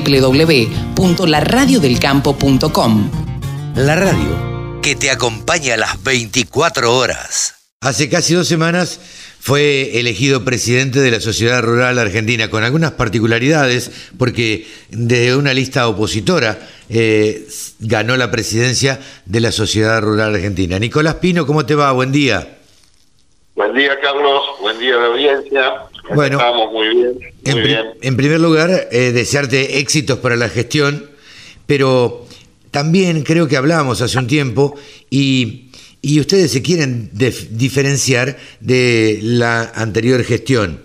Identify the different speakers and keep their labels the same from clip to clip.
Speaker 1: www.laradiodelcampo.com.
Speaker 2: La radio que te acompaña a las 24 horas.
Speaker 3: Hace casi dos semanas fue elegido presidente de la Sociedad Rural Argentina, con algunas particularidades, porque de una lista opositora eh, ganó la presidencia de la Sociedad Rural Argentina. Nicolás Pino, ¿cómo te va? Buen día.
Speaker 4: Buen día, Carlos. Buen día, la audiencia.
Speaker 3: Bueno,
Speaker 4: Estamos muy bien. Muy
Speaker 3: En, pri-
Speaker 4: bien.
Speaker 3: en primer lugar, eh, desearte éxitos para la gestión, pero también creo que hablamos hace un tiempo y, y ustedes se quieren diferenciar de la anterior gestión.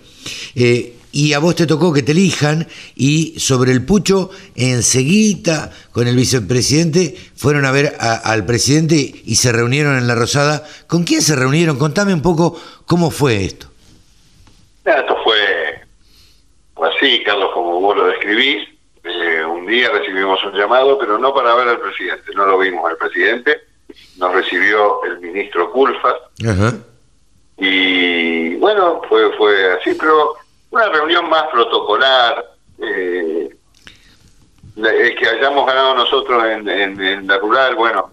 Speaker 3: Eh, y a vos te tocó que te elijan y sobre el pucho, enseguida con el vicepresidente, fueron a ver a- al presidente y se reunieron en la Rosada. ¿Con quién se reunieron? Contame un poco cómo fue esto.
Speaker 4: Esto fue, fue así, Carlos, como vos lo describís. Eh, un día recibimos un llamado, pero no para ver al presidente. No lo vimos al presidente. Nos recibió el ministro Culfas.
Speaker 3: Ajá.
Speaker 4: Y bueno, fue, fue así, pero una reunión más protocolar. eh, el que hayamos ganado nosotros en, en- en la rural, bueno,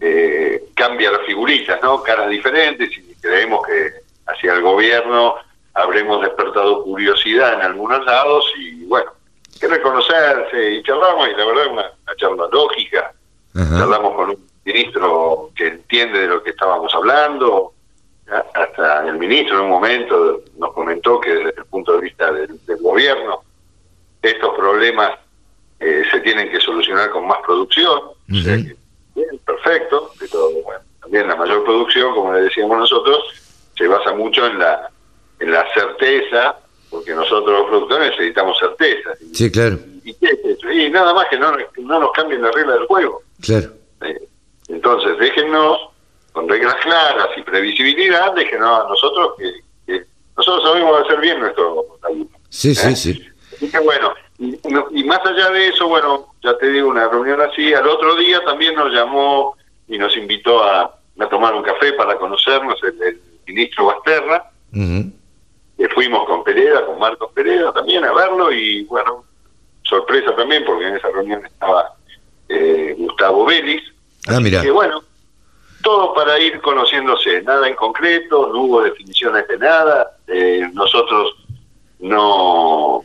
Speaker 4: eh, cambia las figuritas, ¿no? Caras diferentes y creemos que hacia el gobierno habremos despertado curiosidad en algunos lados y bueno, que reconocerse y charlamos y la verdad una, una charla lógica.
Speaker 3: Ajá.
Speaker 4: Charlamos con un ministro que entiende de lo que estábamos hablando, hasta el ministro en un momento nos comentó que desde el punto de vista del, del gobierno estos problemas eh, se tienen que solucionar con más producción. O sea que, bien, perfecto, pero bueno, también la mayor producción, como le decíamos nosotros, se basa mucho en la la certeza, porque nosotros los productores necesitamos certeza.
Speaker 3: Sí, claro,
Speaker 4: y qué es eso? Y nada más que no, no nos cambien la regla del juego.
Speaker 3: claro.
Speaker 4: Eh, Entonces, déjennos con reglas claras y previsibilidad, déjenos a nosotros que, que nosotros sabemos hacer bien nuestro.
Speaker 3: Sí, sí,
Speaker 4: ¿Eh?
Speaker 3: sí.
Speaker 4: Así que bueno, y, no- y más allá de eso, bueno, ya te digo, una reunión así, al otro día también nos llamó y nos invitó a, a tomar un café para conocernos el, el ministro Basterra, que fuimos con Pereda, con Marcos Pereda también a verlo y bueno, sorpresa también porque en esa reunión estaba eh, Gustavo Vélez,
Speaker 3: Ah, mira.
Speaker 4: que bueno, todo para ir conociéndose, nada en concreto, no hubo definiciones de nada, eh, nosotros no,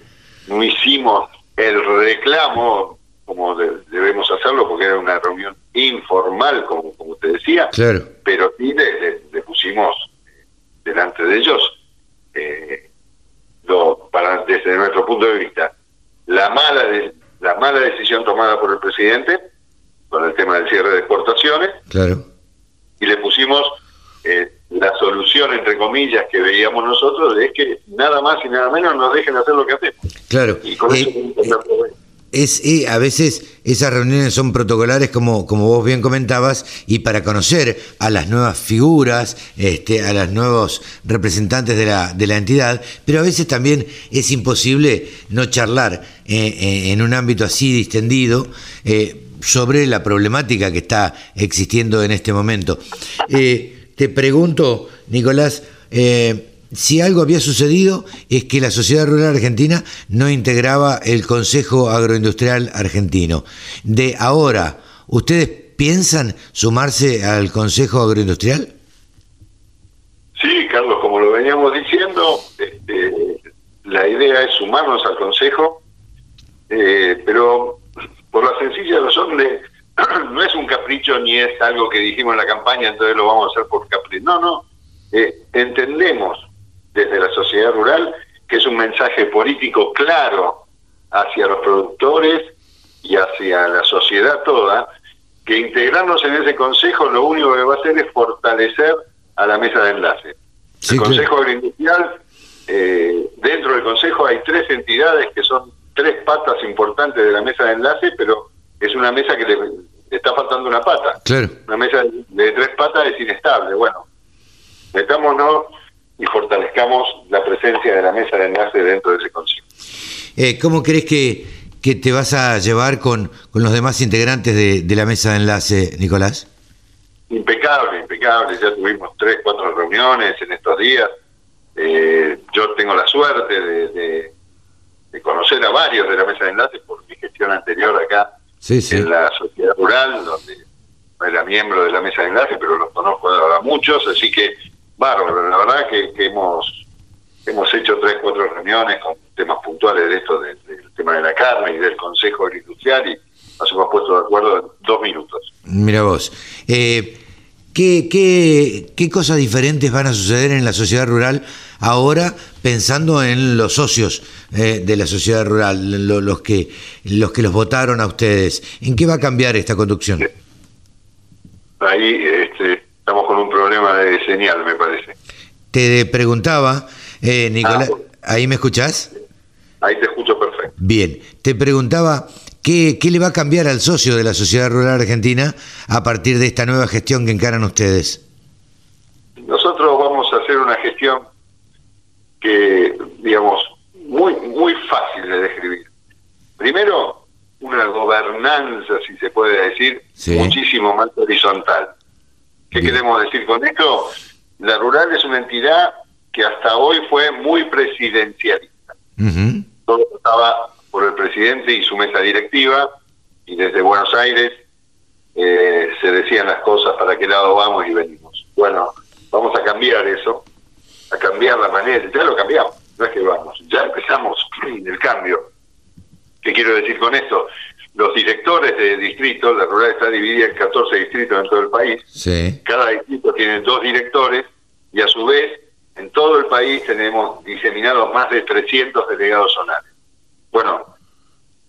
Speaker 4: no hicimos el reclamo como de- debemos hacerlo porque era una reunión informal, como, como te decía,
Speaker 3: Claro.
Speaker 4: pero sí le, le- le pusimos eh, delante de ellos, eh, lo, para desde nuestro punto de vista, la mala de- la mala decisión tomada por el presidente con el tema del cierre de exportaciones
Speaker 3: Claro.
Speaker 4: y le pusimos eh, la solución entre comillas que veíamos nosotros es que nada más y nada menos nos dejen hacer lo que hacemos
Speaker 3: Claro.
Speaker 4: y con
Speaker 3: Eh,
Speaker 4: eso vamos a andar todo bien.
Speaker 3: Es, eh, a veces esas reuniones son protocolares, como, como vos bien comentabas, y para conocer a las nuevas figuras, este, a los nuevos representantes de la, de la entidad, pero a veces también es imposible no charlar eh, eh, en un ámbito así distendido eh, sobre la problemática que está existiendo en este momento. Te pregunto, Nicolás, si algo había sucedido es que la Sociedad Rural Argentina no integraba el Consejo Agroindustrial Argentino. De ahora, ¿ustedes piensan sumarse al Consejo Agroindustrial?
Speaker 4: Sí, Carlos, como lo veníamos diciendo, este, la idea es sumarnos al Consejo, eh, pero por la sencilla razón de no es un capricho ni es algo que dijimos en la campaña, entonces lo vamos a hacer por capricho. No, no. Eh, entendemos desde la sociedad rural que es un mensaje político claro hacia los productores y hacia la sociedad toda, que integrarnos en ese consejo lo único que va a hacer es fortalecer a la mesa de enlace.
Speaker 3: Sí,
Speaker 4: el
Speaker 3: claro.
Speaker 4: Consejo Agroindustrial, eh, dentro del Consejo hay tres entidades que son tres patas importantes de la mesa de enlace, pero es una mesa que le, le está faltando una pata.
Speaker 3: Claro.
Speaker 4: Una mesa de tres patas es inestable. Bueno, metámonos y fortalezcamos la presencia de la mesa de enlace dentro de ese Consejo.
Speaker 3: Eh, ¿Cómo crees que, que te vas a llevar con, con los demás integrantes de, de la mesa de enlace, Nicolás?
Speaker 4: Impecable, impecable. Ya tuvimos tres, cuatro reuniones en estos días. Eh, yo tengo la suerte de, de- de conocer a varios de la mesa de enlace por mi gestión en la sociedad rural, donde era miembro de la mesa de enlace, pero los conozco a muchos, así que bárbaro, la verdad que, hemos hemos hecho tres, cuatro reuniones con temas puntuales de esto, del tema de la carne y del Consejo Industrial y nos hemos puesto de acuerdo en dos minutos.
Speaker 3: Mira vos, eh, ¿qué, qué, qué cosas diferentes van a suceder en la sociedad rural ahora pensando en los socios eh, de la sociedad rural, los, que, los que los votaron a ustedes? ¿En qué va a cambiar esta conducción?
Speaker 4: Ahí este, estamos con un problema de señal, me parece.
Speaker 3: Te preguntaba, eh, Nicolás, ah, ¿ahí me escuchás?
Speaker 4: Ahí te escucho perfecto.
Speaker 3: Bien, te preguntaba, ¿qué, ¿qué le va a cambiar al socio de la Sociedad Rural Argentina a partir de esta nueva gestión que encaran ustedes?
Speaker 4: Nosotros vamos a hacer una gestión que, digamos, muy, muy fácil de describir. Primero, una gobernanza, si se puede decir, muchísimo más horizontal. ¿Qué queremos decir con esto? La rural es una entidad que hasta hoy fue muy presidencialista. Todo estaba por el presidente y su mesa directiva, y desde Buenos Aires eh, se decían las cosas para qué lado vamos y venimos. Bueno, vamos a cambiar eso, a cambiar la manera, ya lo cambiamos, no es que vamos, ya empezamos el cambio. ¿Qué quiero decir con esto? Los directores de distritos, la rural está dividida en 14 distritos en todo el país. Cada distrito tiene dos directores y a su vez en todo el país tenemos diseminados más de 300 delegados zonales. Bueno,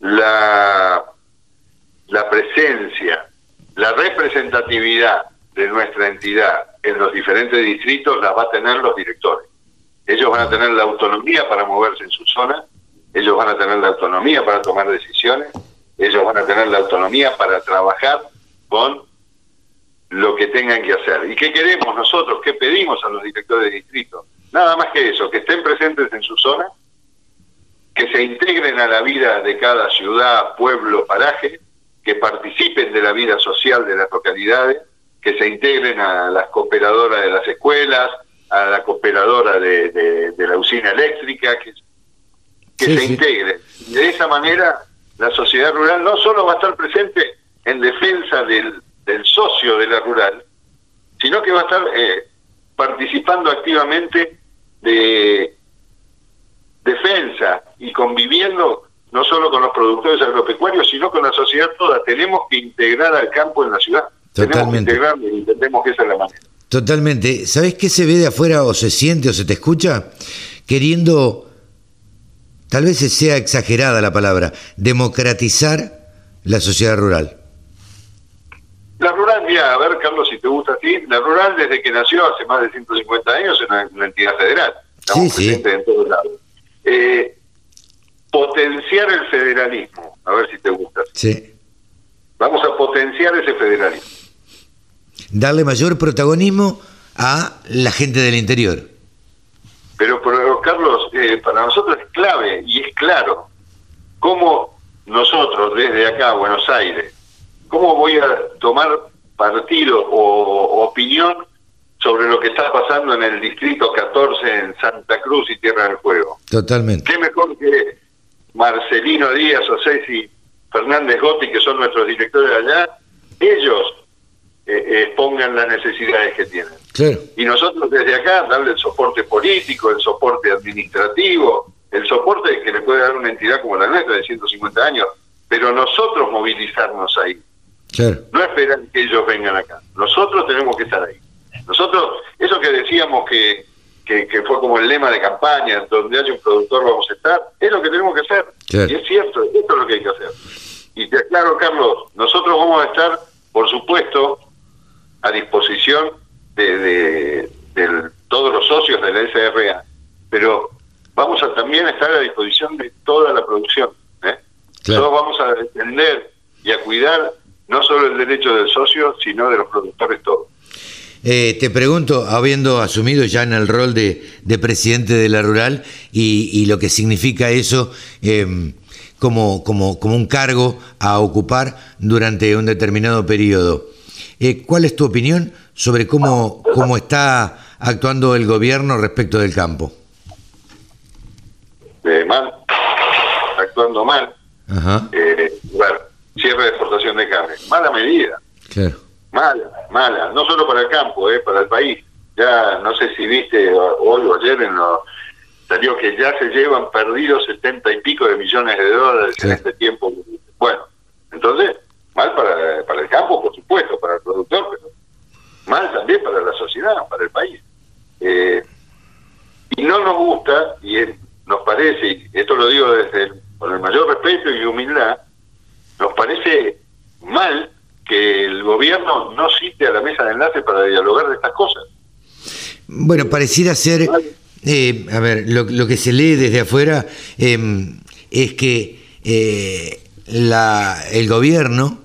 Speaker 4: la, la presencia, la representatividad de nuestra entidad en los diferentes distritos la va a tener los directores. Ellos van a tener la autonomía para moverse en su zona, ellos van a tener la autonomía para tomar decisiones, ellos van a tener la autonomía para trabajar con lo que tengan que hacer. ¿Y qué queremos nosotros? ¿Qué pedimos a los directores de distrito? Nada más que eso, que estén presentes en su zona, que se integren a la vida de cada ciudad, pueblo, paraje, que participen de la vida social de las localidades, que se integren a las cooperadoras de las escuelas, a la cooperadora de, la usina eléctrica, que que se integre. De esa manera, la sociedad rural no solo va a estar presente en defensa del, socio de la rural, sino que va a estar eh, participando activamente de defensa y conviviendo no solo con los productores agropecuarios, sino con la sociedad toda. Tenemos que integrar al campo en la ciudad.
Speaker 3: Totalmente.
Speaker 4: Tenemos que y entendemos que esa es la manera.
Speaker 3: Totalmente. ¿Sabes qué se ve de afuera o se siente o se te escucha? Queriendo tal vez sea exagerada la palabra, democratizar la sociedad rural?
Speaker 4: La rural, mira, a ver, Carlos, si te gusta a ti, la rural desde que nació hace más de 150 años es una, entidad federal.
Speaker 3: Estamos sí, sí.
Speaker 4: en todos lados. Eh, potenciar el federalismo, a ver si te gusta.
Speaker 3: Sí.
Speaker 4: Vamos a potenciar ese federalismo.
Speaker 3: Darle mayor protagonismo a la gente del interior.
Speaker 4: Pero, Carlos, eh, para nosotros clave y es claro cómo nosotros desde acá, Buenos Aires, cómo voy a tomar partido o, opinión sobre lo que está pasando en el distrito 14 en Santa Cruz y Tierra del Fuego.
Speaker 3: Totalmente.
Speaker 4: ¿Qué mejor que Marcelino Díaz o Ceci Fernández Gotti, que son nuestros directores allá, ellos eh, expongan las necesidades que tienen. Y nosotros desde acá darle el soporte político, el soporte administrativo, el soporte que le puede dar una entidad como la nuestra de 150 años, pero nosotros movilizarnos ahí. No esperar que ellos vengan acá. Nosotros tenemos que estar ahí. Nosotros, eso que decíamos que, que, fue como el lema de campaña, donde haya un productor vamos a estar, es lo que tenemos que hacer. Y es cierto, esto es lo que hay que hacer. Y te aclaro, Carlos, nosotros vamos a estar, por supuesto, a disposición de, todos los socios de la SRA, pero vamos a también estar a disposición de toda la producción. ¿eh? Todos vamos a defender y a cuidar no solo el derecho del socio, sino de los productores todos.
Speaker 3: Eh, te pregunto, habiendo asumido ya en el rol de, presidente de la rural y, lo que significa eso em, como, como, como un cargo a ocupar durante un determinado periodo, eh, ¿cuál es tu opinión sobre cómo, cómo está actuando el gobierno respecto del campo.
Speaker 4: Mal, actuando mal.
Speaker 3: Ajá.
Speaker 4: Eh, bueno, cierre de exportación de carne. Mala medida.
Speaker 3: Claro.
Speaker 4: Mala, mala. No solo para el campo, eh, para el país. Ya no sé si viste hoy o ayer en lo, salió que ya se llevan perdidos setenta y pico de millones de dólares en este tiempo. Bueno, entonces, mal para, para el campo, por supuesto, para el productor, pero mal también para la sociedad, para el país. Eh, y no nos gusta, y nos parece, y esto lo digo desde con el mayor respeto y humildad, nos parece mal que el gobierno no cite a la mesa de enlace para dialogar de estas cosas.
Speaker 3: Bueno, pareciera ser, eh, a ver, lo, que se lee desde afuera em, es que eh, la, el gobierno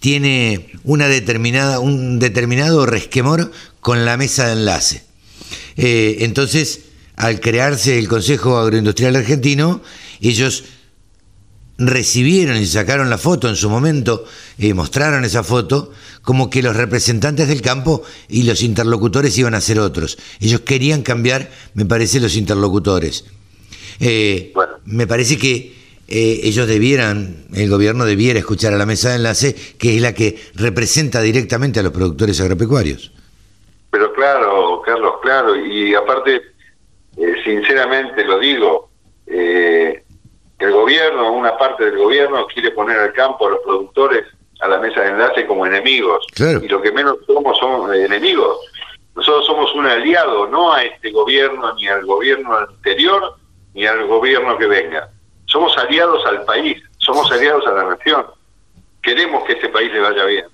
Speaker 3: tiene una determinada, un determinado resquemor con la mesa de enlace. Eh, entonces, al crearse el Consejo Agroindustrial Argentino, ellos recibieron y sacaron la foto en su momento, y mostraron esa foto, como que los representantes del campo y los interlocutores iban a ser otros. Ellos querían cambiar, me parece, los interlocutores. Eh, me parece que eh, ellos debieran, el gobierno debiera escuchar a la mesa de enlace, que es la que representa directamente a los productores agropecuarios.
Speaker 4: Pero claro, Carlos, claro, y aparte, eh, sinceramente lo digo, el gobierno, una parte del gobierno quiere poner al campo a los productores a la mesa de enlace como enemigos. Y lo que menos somos son enemigos. Nosotros somos un aliado, no a este gobierno, ni al gobierno anterior, ni al gobierno que venga. Somos aliados al país, somos aliados a la nación. Queremos que este país le vaya bien.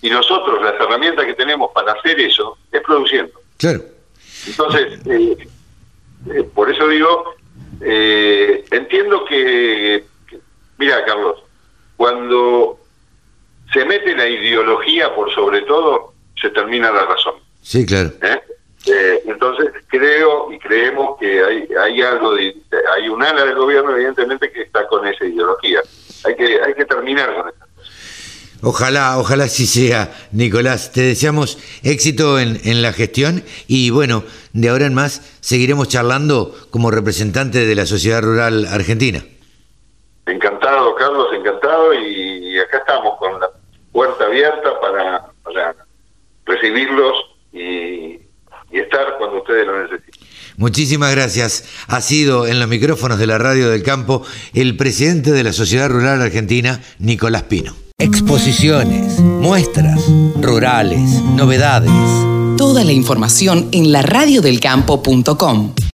Speaker 4: Y nosotros, las herramientas que tenemos para hacer eso, es produciendo.
Speaker 3: Claro.
Speaker 4: Entonces, eh, eh, por eso digo, eh, entiendo que, mira Carlos, cuando se mete la ideología por sobre todo, se termina la razón.
Speaker 3: Sí, claro.
Speaker 4: ¿Eh? Eh, entonces creo y creemos que hay, hay algo de, hay un ala del gobierno evidentemente que está con esa ideología. Hay que hay que terminar con eso.
Speaker 3: Ojalá, ojalá sí sea, Nicolás. Te deseamos éxito en, en, la gestión y bueno, de ahora en más seguiremos charlando como representante de la sociedad rural argentina.
Speaker 4: Encantado, Carlos, encantado y acá estamos con la puerta abierta para, recibirlos y, y estar cuando ustedes lo necesiten.
Speaker 3: Muchísimas gracias. Ha sido en los micrófonos de la Radio del Campo el presidente de la Sociedad Rural Argentina, Nicolás Pino. Exposiciones, muestras, rurales, novedades.
Speaker 1: Toda la información en laradiodelcampo.com.